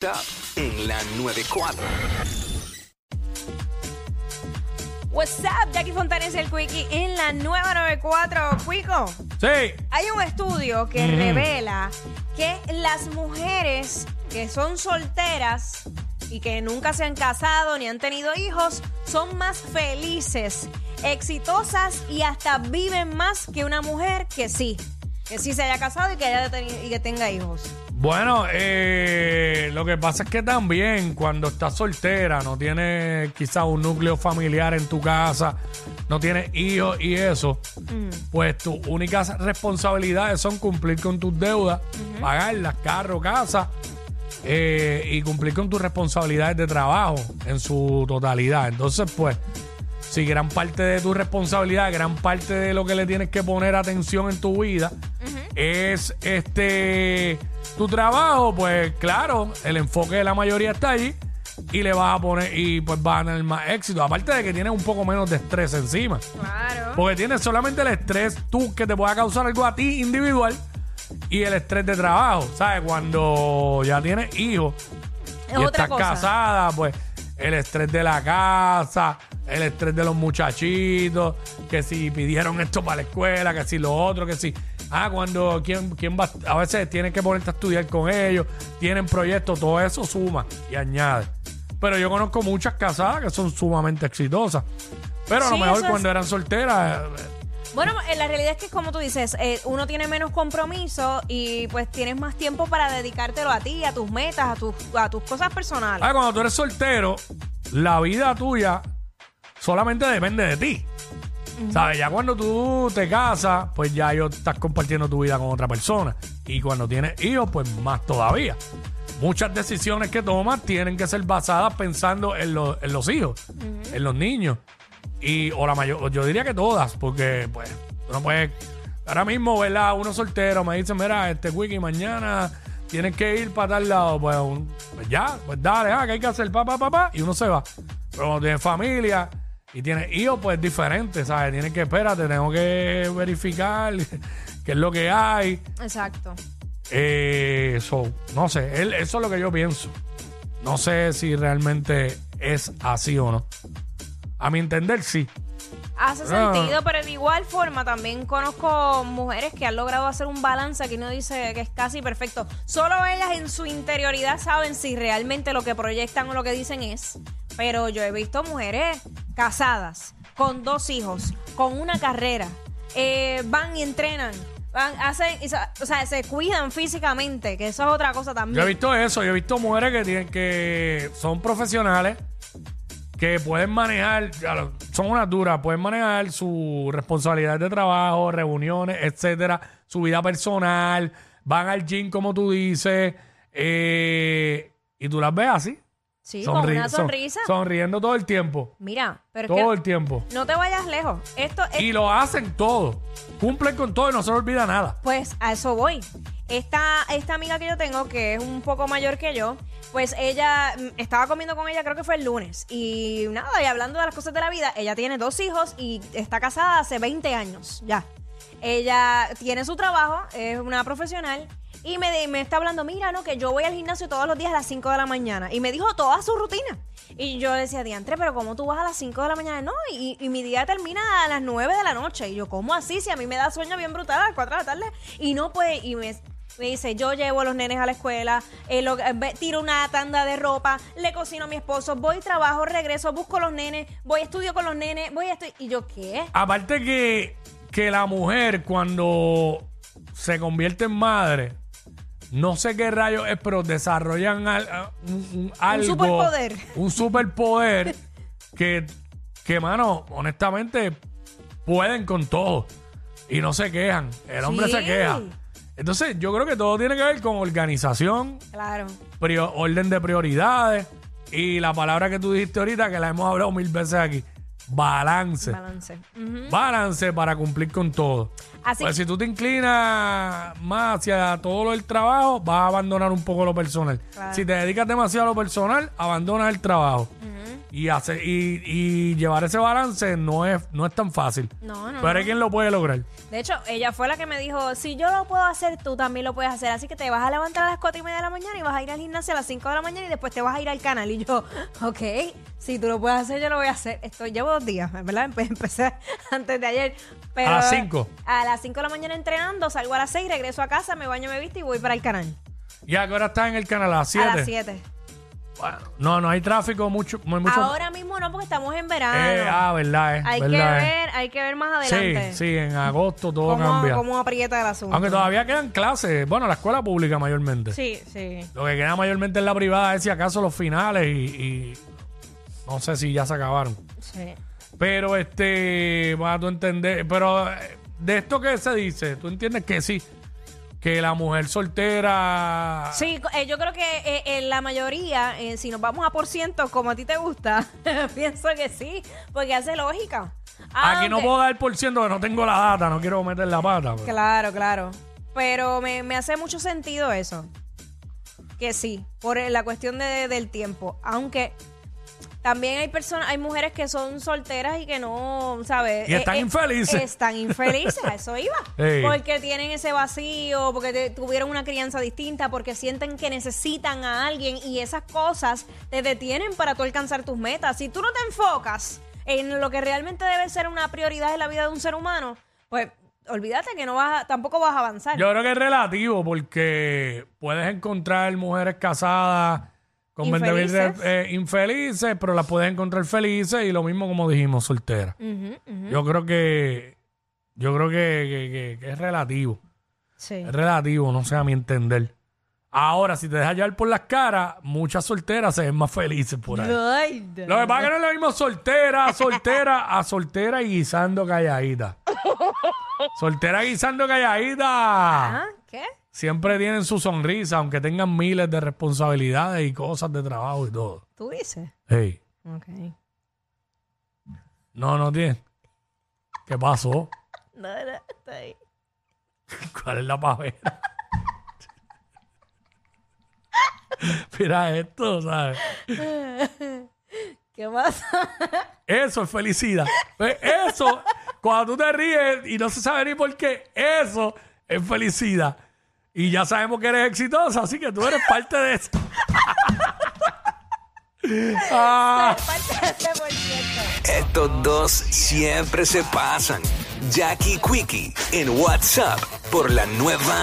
Top en la 94. What's up, Jackie Fontanes y el Quickie en la nueva 94. Quico, Sí. hay un estudio que Ujú. revela que las mujeres que son solteras y que nunca se han casado ni han tenido hijos son más felices, exitosas y hasta viven más que una mujer que sí, que sí se haya casado y que, haya teni- y que tenga hijos. Bueno, eh, lo que pasa es que también cuando estás soltera, no tienes quizás un núcleo familiar en tu casa, no tienes hijos y eso, pues tus únicas responsabilidades son cumplir con tus deudas, pagarlas, carro, casa, eh, y cumplir con tus responsabilidades de trabajo en su totalidad. Entonces, pues, si gran parte de tu responsabilidad, gran parte de lo que le tienes que poner atención en tu vida es este tu trabajo, pues claro, el enfoque de la mayoría está allí y le vas a poner y pues vas a tener más éxito. Aparte de que tienes un poco menos de estrés encima. Claro. Porque tienes solamente el estrés tú que te pueda causar algo a ti individual y el estrés de trabajo. ¿Sabes? Cuando ya tienes hijos Es y otra estás cosa. casada, pues el estrés de la casa, el estrés de los muchachitos, que si pidieron esto para la escuela, que si lo otro, que si. Ah, cuando quién, quién va, a veces tienes que ponerte a estudiar con ellos, tienen proyectos, todo eso suma y añade. Pero yo conozco muchas casadas que son sumamente exitosas. Pero a lo Sí, mejor es- cuando eran solteras, eh, Bueno, la realidad es que como tú dices, eh, uno tiene menos compromiso y pues tienes más tiempo para dedicártelo a ti, a tus metas, a tus, a tus cosas personales. Ah, cuando tú eres soltero, la vida tuya solamente depende de ti. ¿Sabes? Ya cuando tú te casas, pues ya yo estás compartiendo tu vida con otra persona. Y cuando tienes hijos, pues más todavía. Muchas decisiones que tomas tienen que ser basadas pensando en, los- en los hijos, en los niños. Y, o la mayor, yo diría que todas, porque pues uno puede. Ahora mismo, ¿verdad? Uno soltero me dice, mira, este wiki mañana tienes que ir para tal lado. Pues, un- pues ya, pues dale, ah, que hay que hacer, papá, papá, y uno se va. Pero cuando tienes familia y tienes hijos, pues es diferente, ¿sabes? Tienes que, espérate, tengo que verificar qué es lo que hay. Exacto. Eh, so, no sé, él- eso es lo que yo pienso. No sé si realmente es así o no. A mi entender, sí. Hace Ah. sentido, pero de igual forma también conozco mujeres que han logrado hacer un balance que uno dice que es casi perfecto. Solo ellas en su interioridad saben si realmente lo que proyectan o lo que dicen es. Pero yo he visto mujeres casadas, con dos hijos, con una carrera, eh, van y entrenan, van, hacen, o sea, se cuidan físicamente, que eso es otra cosa Yo he también. visto eso, yo he visto mujeres que tienen que son profesionales, que pueden manejar, son unas duras, pueden manejar su responsabilidad de trabajo, reuniones, etcétera, su vida personal, van al gym como tú dices, eh, y tú las ves así. Sí, sonri- con una son- sonrisa. sonriendo todo el tiempo. Mira, pero es Todo que el tiempo. no te vayas lejos. Esto es Y lo hacen todo. Cumplen con todo y no se les olvida nada. Pues a eso voy. Esta, esta amiga que yo tengo, que es un poco mayor que yo, pues ella mm, estaba comiendo con ella, creo que fue el lunes. Y nada, y hablando de las cosas de la vida, ella tiene dos hijos y está casada hace 20 años ya. Ella tiene su trabajo, es una profesional. Y me, me está hablando, mira, no, que yo voy al gimnasio todos los días a las 5 de la mañana. Y me dijo toda su rutina. Y yo decía, diantre, pero ¿cómo tú vas a las 5 de la mañana? No, y, y mi día termina a las 9 de la noche. Y yo, ¿cómo así? Si a mí me da sueño bien brutal a las 4 de la tarde. Y no, pues, y me, me dice, yo llevo a los nenes a la escuela, eh, eh, tiro una tanda de ropa, le cocino a mi esposo, voy, trabajo, regreso, busco a los nenes, voy, estudio con los nenes, voy a estudiar. Y yo, ¿qué? Aparte que, que la mujer cuando se convierte en madre, no sé qué rayos es, pero desarrollan al- un, un- algo. superpoder. Un superpoder que, que, mano, honestamente, pueden con todo. Y no se quejan. El hombre Sí. se queja. Entonces, yo creo que todo tiene que ver con organización, Claro. prio- orden de prioridades y la palabra que tú dijiste ahorita, que la hemos hablado mil veces aquí, balance. Balance. Ujú. Balance para cumplir con todo. Así pues si tú te inclinas más hacia todo lo del trabajo, vas a abandonar un poco lo personal. Claro. Si te dedicas demasiado a lo personal, abandonas el trabajo. Y, hace, y, y llevar ese balance no es, no es tan fácil. No, no. Pero hay quien lo puede lograr. De hecho, ella fue la que me dijo, si yo lo puedo hacer, tú también lo puedes hacer. Así que te vas a levantar a las 4 y media de la mañana y vas a ir al gimnasio a las 5 de la mañana y después te vas a ir al canal. Y yo, ok, si tú lo puedes hacer, yo lo voy a hacer. Esto llevo dos días, ¿verdad? Empe- Empecé antes de ayer. Pero A las 5. A las 5 de la mañana entrenando, salgo a las 6, regreso a casa, me baño, me visto y voy para el canal. ¿Y a qué hora estás en el canal? A las 7. A las 7. Bueno, no, no hay tráfico mucho. Ahora mismo no, porque estamos en verano. Eh, ah, verdad, eh, hay que eh. ver, hay que ver más adelante. Sí, sí, en agosto todo cómo, cambia. cómo aprieta el asunto. Aunque todavía quedan clases. Bueno, la escuela pública mayormente. Sí, sí. Lo que queda mayormente en la privada es si acaso los finales y, y no sé si ya se acabaron. Sí. Pero este, vas a tú entender, pero eh, de esto que se dice, tú entiendes que sí, que la mujer soltera... Sí, eh, yo creo que eh, en la mayoría, eh, si nos vamos a por ciento, como a ti te gusta, pienso que sí, porque hace lógica. Aquí no puedo dar por ciento que no tengo la data, no quiero meter la pata. pero- Claro, claro. Pero me, me hace mucho sentido eso. Que sí, por la cuestión de- del tiempo. Aunque también hay personas, hay mujeres que son solteras y que no, ¿sabes? Y están infelices. Están infelices, a eso iba. Sí. Porque tienen ese vacío, porque te- tuvieron una crianza distinta, porque sienten que necesitan a alguien y esas cosas te detienen para tú alcanzar tus metas. Si tú no te enfocas en lo que realmente debe ser una prioridad en la vida de un ser humano, pues olvídate que no vas a- tampoco vas a avanzar. Yo creo que es relativo porque puedes encontrar mujeres casadas con 20 mil Infelices. eh, infelices, pero las puedes encontrar felices y lo mismo como dijimos. Ujú, ujú. Yo creo que yo creo que, que- que- que es relativo. Sí. Es relativo, no sé, a mi entender. Ahora, si te dejas llevar por las caras, muchas solteras se ven más felices por ahí. Ay, Lo que pasa es que no es lo mismo soltera, soltera, a soltera y guisando calladita. Soltera guisando calladita. ¿Ah? ¿Qué? Siempre tienen su sonrisa, aunque tengan miles de responsabilidades y cosas de trabajo y todo. ¿Tú dices? Hey, Ok. no, no tiene. ¿Qué pasó? No, no, está ahí. ¿Cuál es la pavera? Mira esto, ¿sabes? ¿Qué pasa? Eso es felicidad. Pues Eso, cuando tú te ríes y no se sabe ni por qué, eso es felicidad. Y ya sabemos que eres exitosa, así que tú eres parte de eso. Ah, ciento. Estos dos siempre se pasan. Jackie Quickie en WhatsApp por la nueva